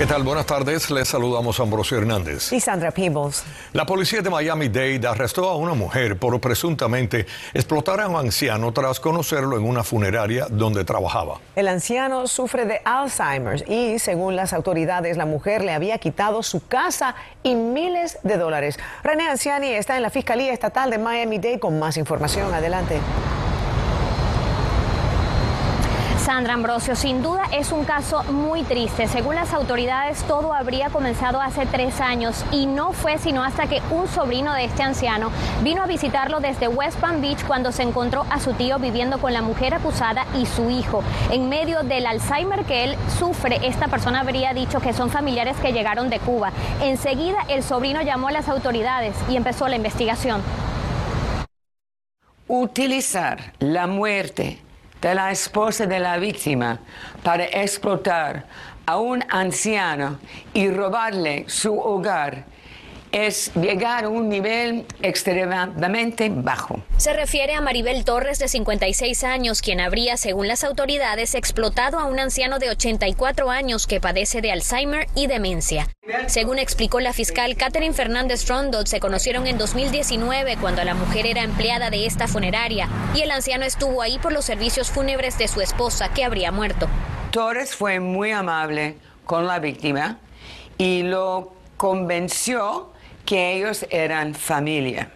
¿Qué tal? Buenas tardes. Les saludamos Ambrosio Hernández. Y Sandra Peebles. La policía de Miami-Dade arrestó a una mujer por presuntamente explotar a un anciano tras conocerlo en una funeraria donde trabajaba. El anciano sufre de Alzheimer y, según las autoridades, la mujer le había quitado su casa y miles de dólares. René Anciani está en la Fiscalía Estatal de Miami-Dade con más información. Adelante. Sandra Ambrosio, sin duda es un caso muy triste. Según las autoridades, todo habría comenzado hace tres años y no fue sino hasta que un sobrino de este anciano vino a visitarlo desde West Palm Beach cuando se encontró a su tío viviendo con la mujer acusada y su hijo. En medio del Alzheimer que él sufre, esta persona habría dicho que son familiares que llegaron de Cuba. Enseguida el sobrino llamó a las autoridades y empezó la investigación. Utilizar la muerte de la esposa de la víctima para explotar a un anciano y robarle su hogar es llegar a un nivel extremadamente bajo. Se refiere a Maribel Torres, de 56 años, quien habría, según las autoridades, explotado a un anciano de 84 años que padece de Alzheimer y demencia. Según explicó la fiscal Catherine Fernández Rondot, se conocieron en 2019 cuando la mujer era empleada de esta funeraria y el anciano estuvo ahí por los servicios fúnebres de su esposa, que habría muerto. Torres fue muy amable con la víctima y lo convenció que ellos eran familia.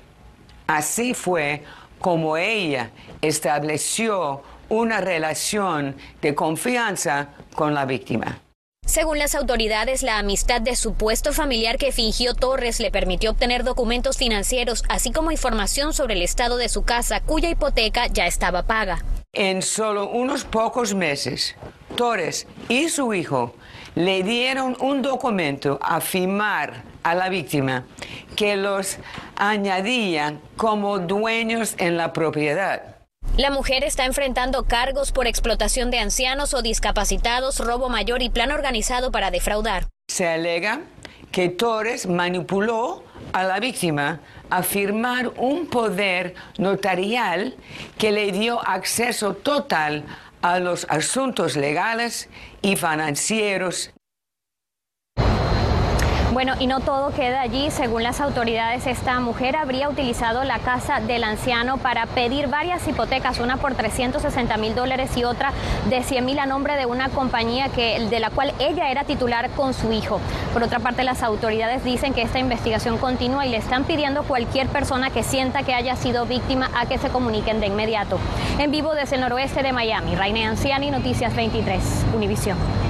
Así fue como ella estableció una relación de confianza con la víctima. Según las autoridades, la amistad de supuesto familiar que fingió Torres le permitió obtener documentos financieros, así como información sobre el estado de su casa, cuya hipoteca ya estaba paga. En solo unos pocos meses, Torres y su hijo le dieron un documento a firmar a la víctima que los añadían como dueños en la propiedad. La mujer está enfrentando cargos por explotación de ancianos o discapacitados, robo mayor y plan organizado para defraudar. Se alega que Torres manipuló a la víctima a firmar un poder notarial que le dio acceso total a los asuntos legales y financieros bueno, y no todo queda allí. Según las autoridades, esta mujer habría utilizado la casa del anciano para pedir varias hipotecas, una por 360 mil dólares y otra de 100 mil a nombre de una compañía que, de la cual ella era titular con su hijo. Por otra parte, las autoridades dicen que esta investigación continúa y le están pidiendo a cualquier persona que sienta que haya sido víctima a que se comuniquen de inmediato. En vivo desde el noroeste de Miami, Raine Anciani, Noticias 23, Univisión.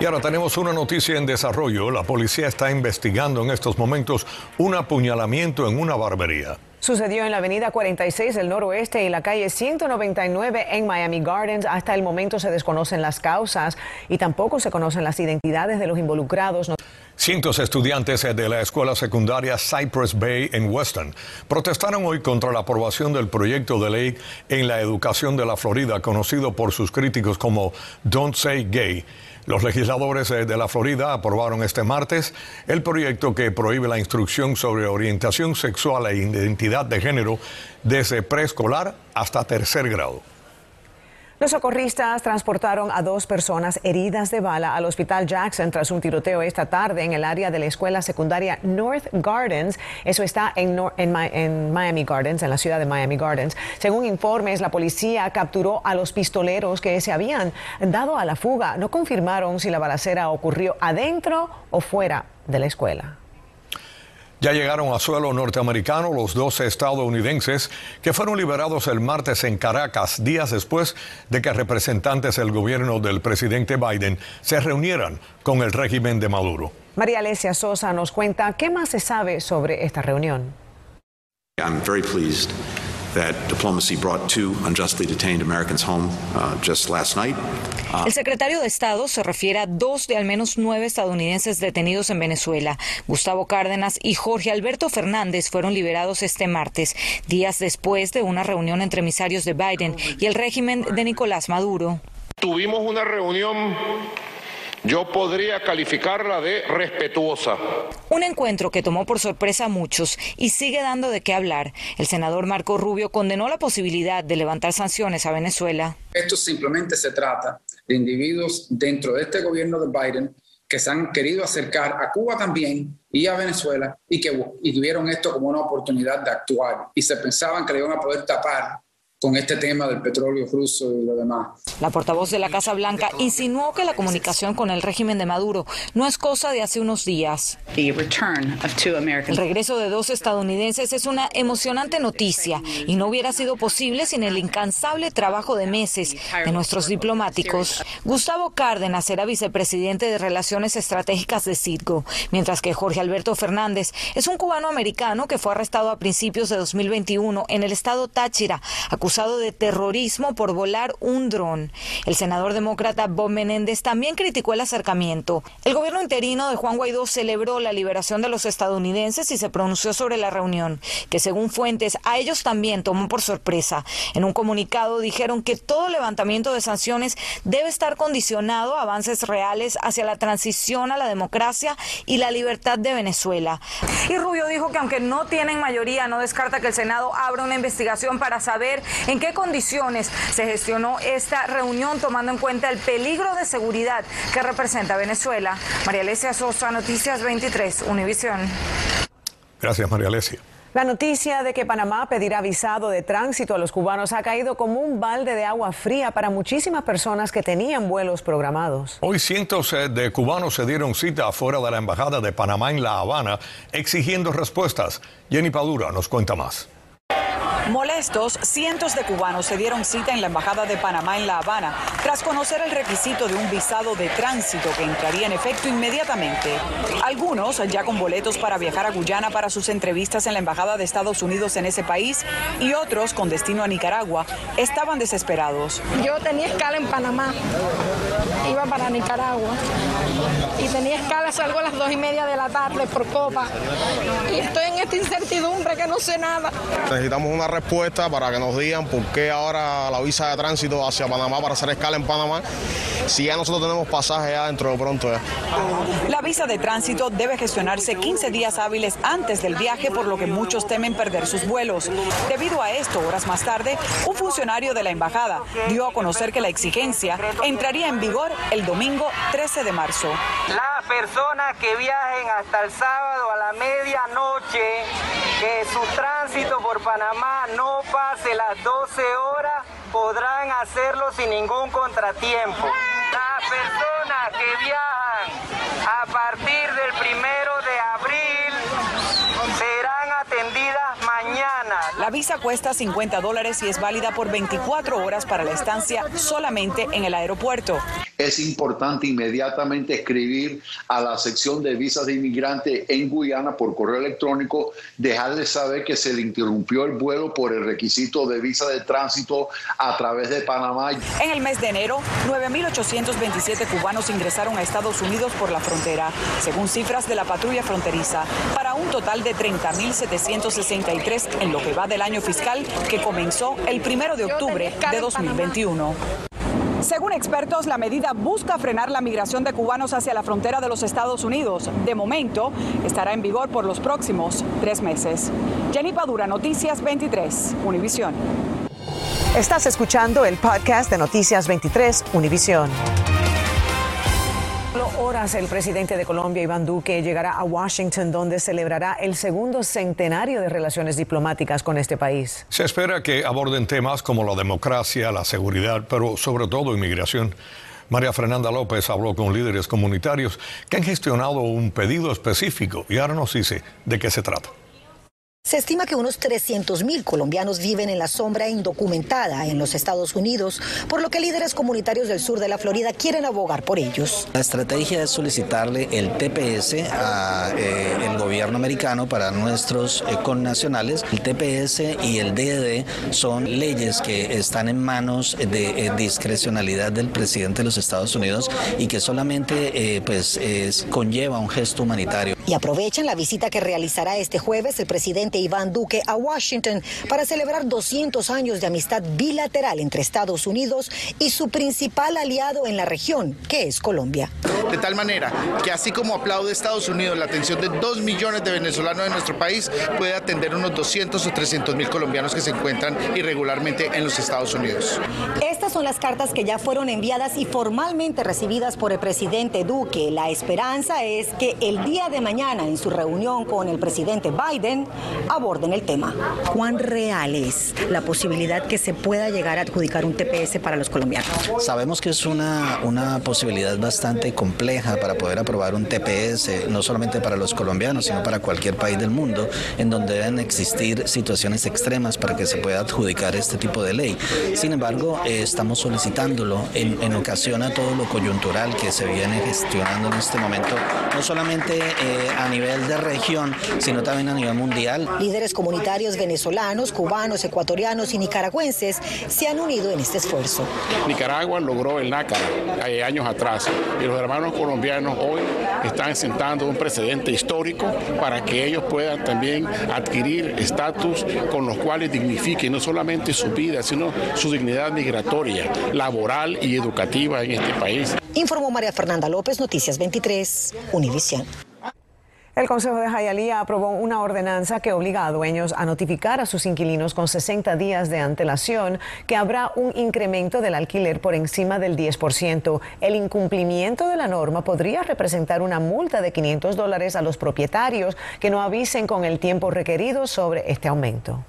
Y ahora tenemos una noticia en desarrollo. La policía está investigando en estos momentos un apuñalamiento en una barbería. Sucedió en la avenida 46 del noroeste y la calle 199 en Miami Gardens. Hasta el momento se desconocen las causas y tampoco se conocen las identidades de los involucrados. Cientos de estudiantes de la escuela secundaria Cypress Bay en Weston protestaron hoy contra la aprobación del proyecto de ley en la educación de la Florida, conocido por sus críticos como Don't Say Gay. Los legisladores de la Florida aprobaron este martes el proyecto que prohíbe la instrucción sobre orientación sexual e identidad de género desde preescolar hasta tercer grado. Los socorristas transportaron a dos personas heridas de bala al hospital Jackson tras un tiroteo esta tarde en el área de la escuela secundaria North Gardens. Eso está en, en, Miami Gardens, en la ciudad de Miami Gardens. Según informes, la policía capturó a los pistoleros que se habían dado a la fuga. No confirmaron si la balacera ocurrió adentro o fuera de la escuela. Ya llegaron a suelo norteamericano los dos estadounidenses que fueron liberados el martes en Caracas, días después de que representantes del gobierno del presidente Biden se reunieran con el régimen de Maduro. María Alesia Sosa nos cuenta qué más se sabe sobre esta reunión. El secretario de Estado se refiere a dos de al menos nueve estadounidenses detenidos en Venezuela. Gustavo Cárdenas y Jorge Alberto Fernández fueron liberados este martes, días después de una reunión entre emisarios de Biden y el régimen de Nicolás Maduro. Tuvimos una reunión yo podría calificarla de respetuosa. Un encuentro que tomó por sorpresa a muchos y sigue dando de qué hablar. El senador Marco Rubio condenó la posibilidad de levantar sanciones a Venezuela. Esto simplemente se trata de individuos dentro de este gobierno de Biden que se han querido acercar a Cuba también y a Venezuela y que y tuvieron esto como una oportunidad de actuar y se pensaban que le iban a poder tapar con este tema del petróleo ruso y lo demás. La portavoz de la Casa Blanca insinuó que la comunicación con el régimen de Maduro no es cosa de hace unos días. El regreso de dos estadounidenses es una emocionante noticia y no hubiera sido posible sin el incansable trabajo de meses de nuestros diplomáticos. Gustavo Cárdenas era vicepresidente de Relaciones Estratégicas de Citgo, mientras que Jorge Alberto Fernández es un cubano americano que fue arrestado a principios de 2021 en el estado Táchira, acusado acusado de terrorismo por volar un dron. El senador demócrata Bob Menéndez también criticó el acercamiento. El gobierno interino de Juan Guaidó celebró la liberación de los estadounidenses y se pronunció sobre la reunión, que según fuentes a ellos también tomó por sorpresa. En un comunicado dijeron que todo levantamiento de sanciones debe estar condicionado a avances reales hacia la transición a la democracia y la libertad de Venezuela. Y Rubio dijo que aunque no tienen mayoría, no descarta que el Senado abra una investigación para saber ¿En qué condiciones se gestionó esta reunión tomando en cuenta el peligro de seguridad que representa Venezuela? María Alesia Sosa, Noticias 23, Univisión. Gracias, María Alesia. La noticia de que Panamá pedirá visado de tránsito a los cubanos ha caído como un balde de agua fría para muchísimas personas que tenían vuelos programados. Hoy cientos eh, de cubanos se dieron cita afuera de la Embajada de Panamá en La Habana exigiendo respuestas. Jenny Padura nos cuenta más. Molestos, cientos de cubanos se dieron cita en la Embajada de Panamá en La Habana tras conocer el requisito de un visado de tránsito que entraría en efecto inmediatamente. Algunos ya con boletos para viajar a Guyana para sus entrevistas en la Embajada de Estados Unidos en ese país y otros con destino a Nicaragua estaban desesperados. Yo tenía escala en Panamá, para Nicaragua y tenía escala, salgo a las dos y media de la tarde por Copa y estoy en esta incertidumbre que no sé nada. Necesitamos una respuesta para que nos digan por qué ahora la visa de tránsito hacia Panamá para hacer escala en Panamá, si ya nosotros tenemos pasaje ya dentro de pronto ya. La visa de tránsito debe gestionarse 15 días hábiles antes del viaje, por lo que muchos temen perder sus vuelos. Debido a esto, horas más tarde, un funcionario de la embajada dio a conocer que la exigencia entraría en vigor el domingo 13 de marzo. Las personas que viajen hasta el sábado a la medianoche, que su tránsito por Panamá no pase las 12 horas, podrán hacerlo sin ningún contratiempo. Las personas que viajan a partir del primero de abril serán atendidas mañana. La visa cuesta 50 dólares y es válida por 24 horas para la estancia solamente en el aeropuerto es importante inmediatamente escribir a la sección de visas de inmigrante en Guyana por correo electrónico, dejarles saber que se le interrumpió el vuelo por el requisito de visa de tránsito a través de Panamá. En el mes de enero, 9.827 cubanos ingresaron a Estados Unidos por la frontera, según cifras de la patrulla fronteriza, para un total de 30.763 en lo que va del año fiscal que comenzó el primero de octubre de 2021. Según expertos, la medida busca frenar la migración de cubanos hacia la frontera de los Estados Unidos. De momento, estará en vigor por los próximos tres meses. Jenny Padura, Noticias 23, Univisión. Estás escuchando el podcast de Noticias 23, Univisión horas el presidente de Colombia, Iván Duque, llegará a Washington, donde celebrará el segundo centenario de relaciones diplomáticas con este país. Se espera que aborden temas como la democracia, la seguridad, pero sobre todo inmigración. María Fernanda López habló con líderes comunitarios que han gestionado un pedido específico y ahora nos dice de qué se trata. Se estima que unos 300.000 colombianos viven en la sombra indocumentada en los Estados Unidos, por lo que líderes comunitarios del sur de la Florida quieren abogar por ellos. La estrategia es solicitarle el TPS al eh, gobierno americano para nuestros eh, connacionales. El TPS y el DED son leyes que están en manos de eh, discrecionalidad del presidente de los Estados Unidos y que solamente pues conlleva un gesto humanitario. y aprovechan la visita que realizará este jueves el presidente Iván Duque a Washington para celebrar 200 años de amistad bilateral entre Estados Unidos y su principal aliado en la región, que es Colombia. De tal manera que así como aplaude Estados Unidos la atención de 2 millones de venezolanos de nuestro país, puede atender unos 200 o 300 mil colombianos que se encuentran irregularmente en los Estados Unidos. Estas son las cartas que ya fueron enviadas y formalmente recibidas por el presidente Duque. La esperanza es que el día de mañana, en su reunión con el presidente Biden, aborden el tema. ¿Cuán real es la posibilidad que se pueda llegar a adjudicar un TPS para los colombianos? Sabemos que es una, una posibilidad bastante compleja para poder aprobar un TPS, no solamente para los colombianos, sino para cualquier país del mundo, en donde deben existir situaciones extremas para que se pueda adjudicar este tipo de ley. Sin embargo, eh, estamos solicitándolo en, en, ocasión a todo lo coyuntural que se viene gestionando en este momento, no solamente eh, a nivel de región, sino también a nivel mundial. Líderes comunitarios venezolanos, cubanos, ecuatorianos y nicaragüenses se han unido en este esfuerzo. Nicaragua logró el nácar hay años atrás y los hermanos colombianos hoy están sentando un precedente histórico para que ellos puedan también adquirir estatus con los cuales dignifiquen no solamente su vida, sino su dignidad migratoria, laboral y educativa en este país. Informó María Fernanda López, Noticias 23, Univisión. El Consejo de Jayalía aprobó una ordenanza que obliga a dueños a notificar a sus inquilinos con 60 días de antelación que habrá un incremento del alquiler por encima del 10%. El incumplimiento de la norma podría representar una multa de 500 dólares a los propietarios que no avisen con el tiempo requerido sobre este aumento.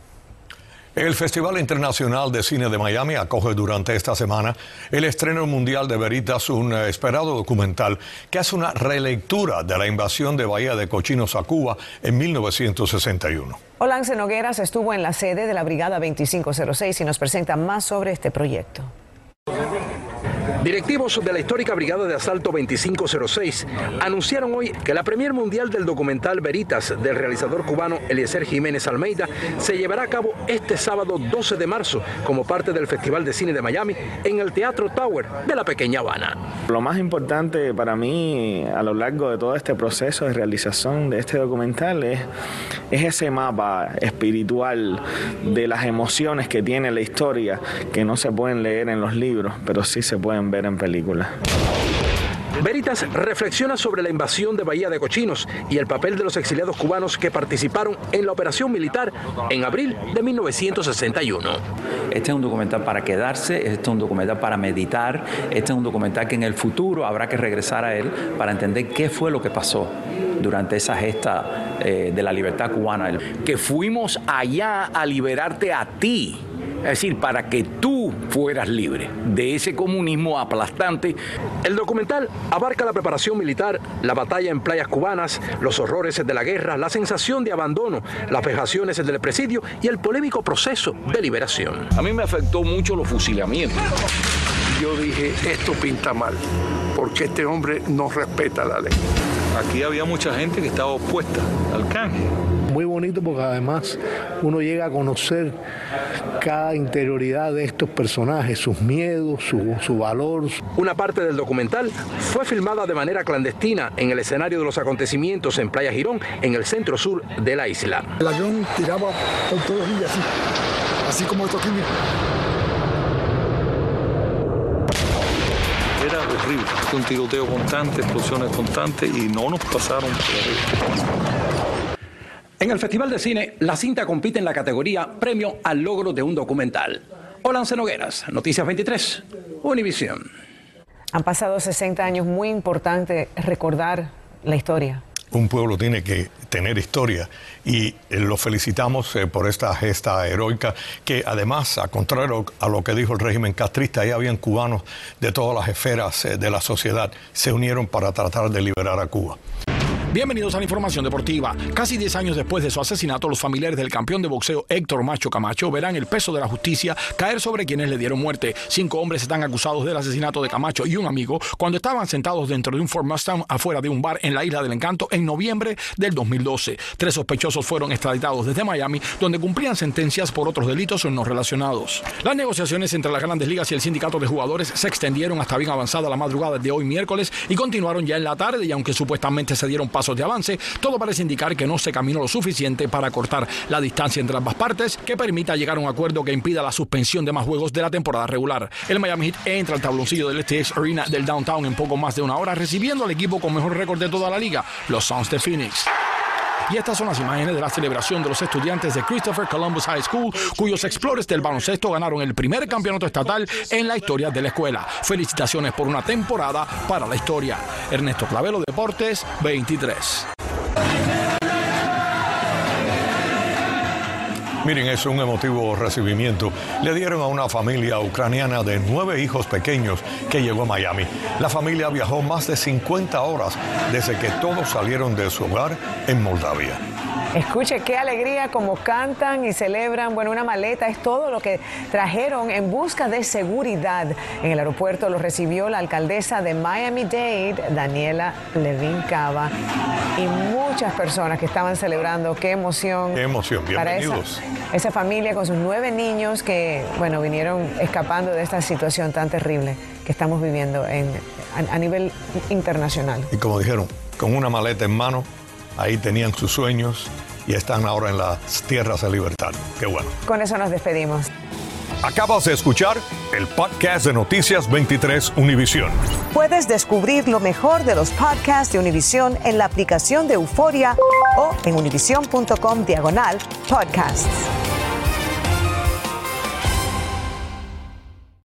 El Festival Internacional de Cine de Miami acoge durante esta semana el estreno mundial de Veritas, un esperado documental que hace una relectura de la invasión de Bahía de Cochinos a Cuba en 1961. Olance Nogueras estuvo en la sede de la Brigada 2506 y nos presenta más sobre este proyecto. Directivos de la histórica Brigada de Asalto 2506 anunciaron hoy que la premier mundial del documental Veritas del realizador cubano Eliezer Jiménez Almeida se llevará a cabo este sábado 12 de marzo como parte del Festival de Cine de Miami en el Teatro Tower de la Pequeña Habana. Lo más importante para mí a lo largo de todo este proceso de realización de este documental es, es ese mapa espiritual de las emociones que tiene la historia que no se pueden leer en los libros, pero sí se pueden ver en película. Veritas reflexiona sobre la invasión de Bahía de Cochinos y el papel de los exiliados cubanos que participaron en la operación militar en abril de 1961. Este es un documental para quedarse, este es un documental para meditar, este es un documental que en el futuro habrá que regresar a él para entender qué fue lo que pasó durante esa gesta eh, de la libertad cubana. Que fuimos allá a liberarte a ti es decir, para que tú fueras libre de ese comunismo aplastante. El documental abarca la preparación militar, la batalla en playas cubanas, los horrores de la guerra, la sensación de abandono, las vejaciones del presidio y el polémico proceso de liberación. A mí me afectó mucho los fusilamientos. Yo dije, esto pinta mal, porque este hombre no respeta la ley. Aquí había mucha gente que estaba opuesta al canje muy bonito porque además uno llega a conocer cada interioridad de estos personajes, sus miedos, su, su, valor. Una parte del documental fue filmada de manera clandestina en el escenario de los acontecimientos en Playa Girón, en el centro sur de la isla. El avión tiraba por todos los días así, así como esto aquí. Era horrible, un tiroteo constante, explosiones constantes y no nos pasaron por en el Festival de Cine, la cinta compite en la categoría Premio al Logro de un Documental. Olance Nogueras, Noticias 23, Univisión. Han pasado 60 años, muy importante recordar la historia. Un pueblo tiene que tener historia y lo felicitamos eh, por esta gesta heroica que además, a contrario a lo que dijo el régimen castrista, ahí habían cubanos de todas las esferas eh, de la sociedad, se unieron para tratar de liberar a Cuba. Bienvenidos a la información deportiva. Casi 10 años después de su asesinato, los familiares del campeón de boxeo Héctor Macho Camacho verán el peso de la justicia caer sobre quienes le dieron muerte. Cinco hombres están acusados del asesinato de Camacho y un amigo cuando estaban sentados dentro de un Ford Mustang afuera de un bar en la Isla del Encanto en noviembre del 2012. Tres sospechosos fueron extraditados desde Miami, donde cumplían sentencias por otros delitos no relacionados. Las negociaciones entre las grandes ligas y el sindicato de jugadores se extendieron hasta bien avanzada la madrugada de hoy miércoles y continuaron ya en la tarde y aunque supuestamente se dieron pasos pasos de avance, todo parece indicar que no se caminó lo suficiente para cortar la distancia entre ambas partes que permita llegar a un acuerdo que impida la suspensión de más juegos de la temporada regular. El Miami Heat entra al tabloncillo del STX Arena del Downtown en poco más de una hora, recibiendo al equipo con mejor récord de toda la liga, los Suns de Phoenix. Y estas son las imágenes de la celebración de los estudiantes de Christopher Columbus High School, cuyos explores del baloncesto ganaron el primer campeonato estatal en la historia de la escuela. Felicitaciones por una temporada para la historia. Ernesto Clavelo, Deportes 23. Miren, es un emotivo recibimiento. Le dieron a una familia ucraniana de nueve hijos pequeños que llegó a Miami. La familia viajó más de 50 horas desde que todos salieron de su hogar en Moldavia. Escuche qué alegría como cantan y celebran. Bueno, una maleta es todo lo que trajeron en busca de seguridad. En el aeropuerto los recibió la alcaldesa de Miami-Dade, Daniela Levin Cava, y muchas personas que estaban celebrando. Qué emoción. Qué emoción, bienvenidos. Esa, esa familia con sus nueve niños que, bueno, vinieron escapando de esta situación tan terrible que estamos viviendo en, a, a nivel internacional. Y como dijeron, con una maleta en mano, ahí tenían sus sueños y están ahora en las tierras de libertad. Qué bueno. Con eso nos despedimos. Acabas de escuchar el podcast de Noticias 23 Univisión. Puedes descubrir lo mejor de los podcasts de Univisión en la aplicación de Euforia o en univision.com diagonal podcasts.